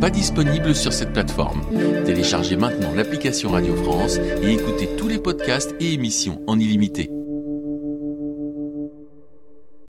pas disponible sur cette plateforme. Téléchargez maintenant l'application Radio France et écoutez tous les podcasts et émissions en illimité.